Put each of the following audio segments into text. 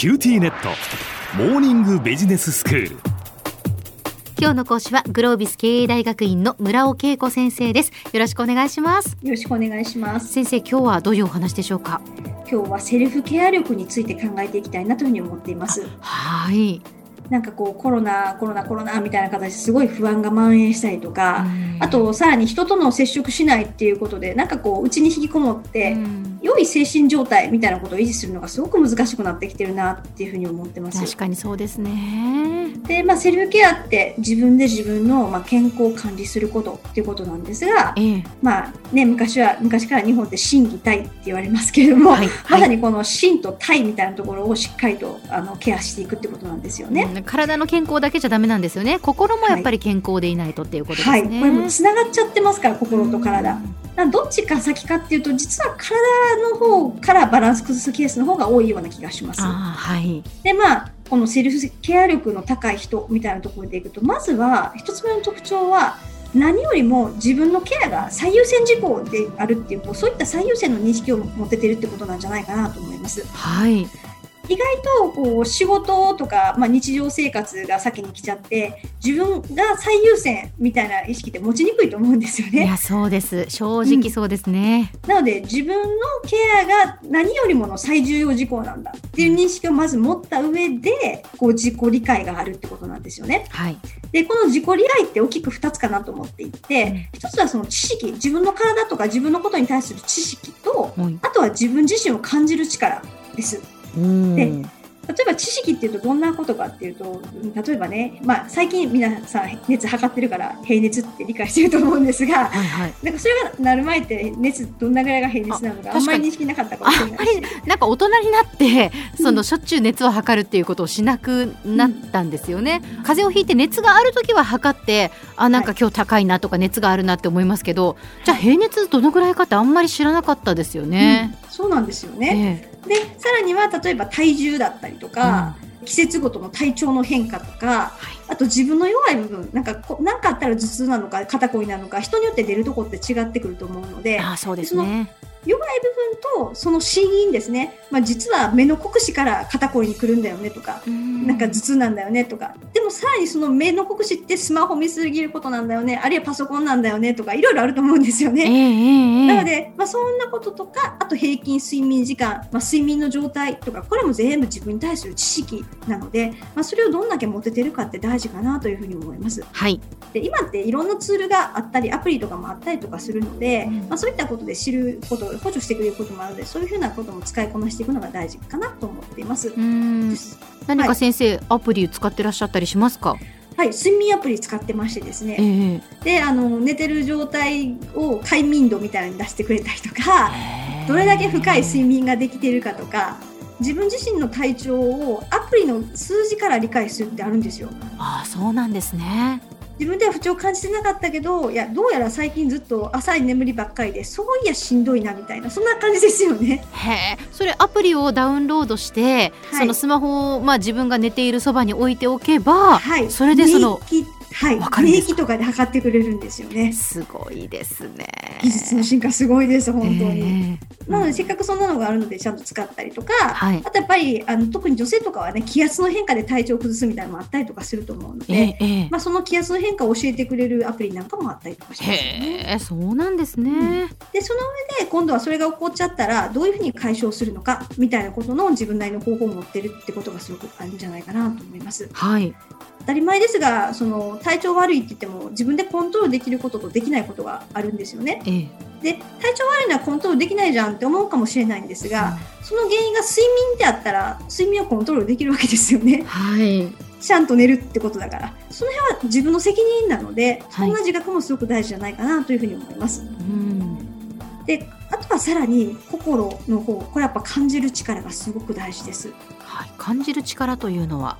QTnet。モーニングビジネススクール。今日の講師はグロービス経営大学院の村尾佳子先生です。よろしくお願いします。よろしくお願いします。先生今日はどういうお話でしょうか？今日はセルフケア力について考えていきたいなというふうに思っています。はい。なんかこうコロナコロナコロナみたいな形ですごい不安が蔓延したりとか、あとさらに人との接触しないっていうことでなんかこう内に引きこもって、良い精神状態みたいなことを維持するのがすごく難しくなってきてるなっていうふうに思ってます。確かにそうですね。で、まあ、セルフケアって自分で自分の、まあ、健康を管理することっていうことなんですが、ええ、まあね昔は昔から日本って心技体って言われますけれども、はい、まさにこの心と体みたいなところをしっかりとあのケアしていくってことなんですよね、うん、体の健康だけじゃダメなんですよね。心もやっぱり健康でいないとっていうことですね、はい、これもつながっちゃってますから心と体、どっちか先かっていうと実は体の方からバランス崩すケースの方が多いような気がします。はい、でまあこのセルフケア力の高い人みたいなところでいくとまずは一つ目の特徴は何よりも自分のケアが最優先事項であるっていうそういった最優先の認識を持ててるってことなんじゃないかなと思います。はい意外とこう仕事とか、まあ、日常生活が先に来ちゃって自分が最優先みたいな意識って持ちにくいと思うんですよね。いやそうです正直そうですね、うん、なので自分のケアが何よりもの最重要事項なんだっていう認識をまず持った上でこう自己理解があるってことなんですよね。はい、でこの自己理解って大きく2つかなと思っていて、うん、1つはその知識自分の体とか自分のことに対する知識と、はい、あとは自分自身を感じる力です。で例えば知識っていうとどんなことかっていうと例えばね、まあ、最近皆さん熱測ってるから平熱って理解してると思うんですが、はいはい、なんかそれがなる前って熱どんなぐらいが平熱なのかあんまり認識なかったかもしれないし。なんか大人になってそのしょっちゅう熱を測るっていうことをしなくなったんですよね、うん、風邪をひいて熱がある時は測ってあなんか今日高いなとか熱があるなって思いますけど、はい、じゃあ平熱どのぐらいかってあんまり知らなかったですよね。うん、そうなんですよね、えーでさらには例えば体重だったりとか、うん、季節ごとの体調の変化とか、はい、あと自分の弱い部分なんかこなんかあったら頭痛なのか肩こりなのか人によって出るとこって違ってくると思うのであそうですね弱い部分とその死因ですね、まあ、実は目の酷使から肩こりに来るんだよねとかなんか頭痛なんだよねとか。でもさらにその目の酷使ってスマホ見すぎることなんだよね。あるいはパソコンなんだよねとかいろいろあると思うんですよね。えー、なので、まあ、そんなこととかあと平均睡眠時間、まあ、睡眠の状態とかこれも全部自分に対する知識なので、まあ、それをどんだけ持ててるかって大事かなというふうに思います。はい、で今っていろんなツールがあったりアプリとかもあったりとかするので、うん、まあ、そういったことで知ること補助してくれることもあるのでそういうふうなことも使いこなしていくのが大事かなと思っています。何か先生、はい、アプリ使ってらっしゃったりしますか？はい、睡眠アプリ使ってましてですね、えー、であの寝てる状態を快眠度みたいに出してくれたりとかどれだけ深い睡眠ができているかとか自分自身の体調をアプリの数字から理解するってあるんですよ。あそうなんですね自分では不調を感じてなかったけどいやどうやら最近ずっと浅い眠りばっかりでそういやしんどいなみたいなそんな感じですよね。へそれアプリをダウンロードして、はい、そのスマホを、まあ、自分が寝ているそばに置いておけば、はい、それでその。はい、免疫とかで測ってくれるんですよね。すごいですね。技術の進化すごいです本当に。えー、なのでせっかくそんなのがあるのでちゃんと使ったりとか、はい、あとやっぱりあの特に女性とかはね気圧の変化で体調を崩すみたいなのもあったりとかすると思うので、えー、まあその気圧の変化を教えてくれるアプリなんかもあったりとかします、ね。へそうなんですね。うん、でその上で今度はそれが起こっちゃったらどういうふうに解消するのかみたいなことの自分なりの方法を持ってるってことがすごくあるんじゃないかなと思います。はい。当たり前ですがその体調悪いって言っても自分でコントロールできることとできないことがあるんですよね。ええ、で体調悪いのはコントロールできないじゃんって思うかもしれないんですが、うん、その原因が睡眠であったら睡眠をコントロールできるわけですよね。はいちゃんと寝るってことだからその辺は自分の責任なので、そんな自覚もすごく大事じゃないかなというふうに思います。であとはさらに心の方これやっぱ感じる力がすごく大事です。はい、感じる力というのは？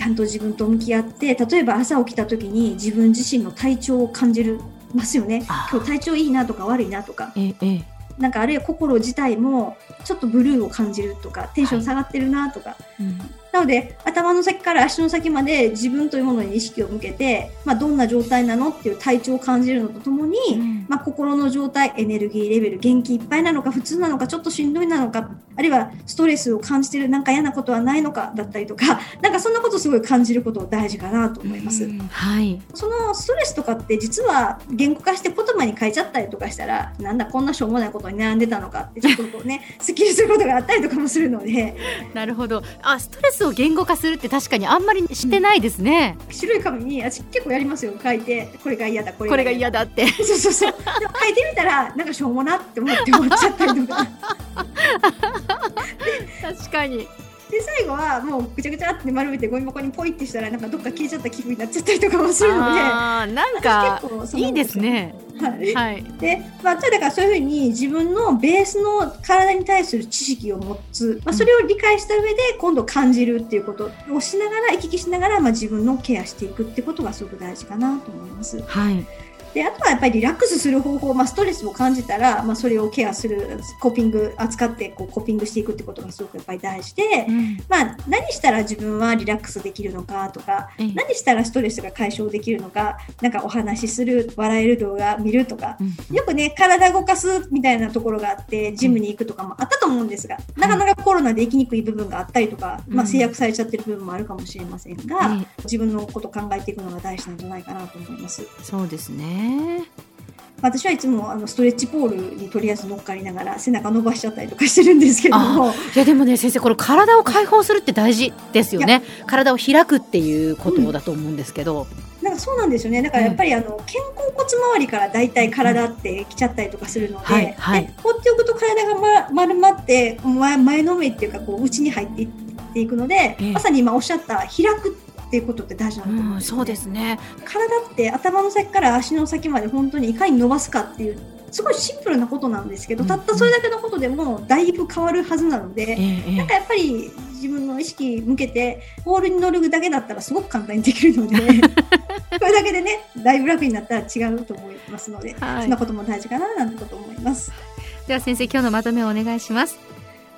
ちゃんと自分と向き合って例えば朝起きた時に自分自身の体調を感じるますよね。今日体調いいなとか悪いなとか、ええ、なんかあるいは心自体もちょっとブルーを感じるとかテンション下がってるなとか、はいうん、なので頭の先から足の先まで自分というものに意識を向けて、まあ、どんな状態なのっていう体調を感じるのとともに、うん、まあ、心の状態エネルギーレベル元気いっぱいなのか普通なのかちょっとしんどいなのかあるいはストレスを感じてるなんか嫌なことはないのかだったりとか なんかそんなことすごい感じること大事かなと思います。はい、そのストレスとかって実は言語化して言葉に書いちゃったりとかしたらなんだこんなしょうもないことに悩んでたのかってちょっとこうねすっきりすることがあったりとかもするので。なるほど。あストレスを言語化するって確かにあんまりしてないですね、うん、白い紙に私結構やりますよ。書いてこれが嫌だ。これが嫌だって。そうそうそう。でも書いてみたらなんかしょうもなって思って思っちゃったりとか。確かにで最後はもうぐちゃぐちゃって丸めてゴミ箱にポイってしたらなんかどっか消えちゃった気分になっちゃったりとかもするので。あなんかいいですね。はい、はい、で、まあ、だからそういうふうに自分のベースの体に対する知識を持つ、まあ、それを理解した上で今度感じるっていうことをしながら行き来しながら、まあ、自分のケアしていくってことがすごく大事かなと思います。はいであとはやっぱりリラックスする方法、まあ、ストレスを感じたら、まあ、それをケアするコーピング扱ってこうコーピングしていくってことがすごくやっぱり大事で、うん、まあ、何したら自分はリラックスできるのかとか、うん、何したらストレスが解消できるのかなんかお話しする笑える動画見るとか、うん、よくね体動かすみたいなところがあってジムに行くとかもあったと思うんですが、なかなかコロナで行きにくい部分があったりとか、まあ、制約されちゃってる部分もあるかもしれませんが、自分のこと考えていくのが大事なんじゃないかなと思います。そうですね私はいつもあのストレッチポールにとりあえず乗っかりながら背中伸ばしちゃったりとかしてるんですけど。もいやでもね先生これ体を解放するって大事ですよね。体を開くっていうことだと思うんですけど、うん、なんかそうなんですよね。だからやっぱりあの、肩甲骨周りからだいたい体ってきちゃったりとかするので、うんはいはい、放っておくと体が、ま、丸まって前前のめっていうかこう内に入っていっていくので、まさに今おっしゃった開くっていうことって大事なと思うんです、ね、そうですね。体って頭の先から足の先まで本当にいかに伸ばすかっていうすごいシンプルなことなんですけど、たったそれだけのことでもだいぶ変わるはずなので、なんかやっぱり自分の意識向けてボールに乗るだけだったらすごく簡単にできるので これだけでねだいぶ楽になったら違うと思いますので、はい、そんなことも大事かななんてこと思います。では先生今日のまとめをお願いします。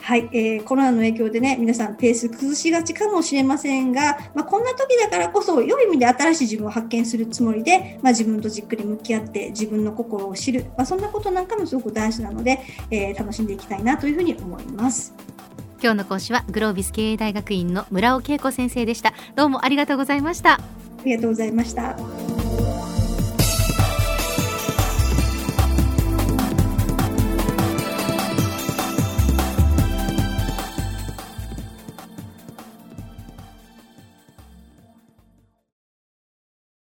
はい、えー、コロナの影響でね、皆さんペース崩しがちかもしれませんが、まあ、こんな時だからこそ、良い意味で新しい自分を発見するつもりで、まあ、自分とじっくり向き合って自分の心を知る、まあ、そんなことなんかもすごく大事なので、えー、楽しんでいきたいなというふうに思います。今日の講師はグロービス経営大学院の村尾恵子先生でした。どうもありがとうございました。ありがとうございました。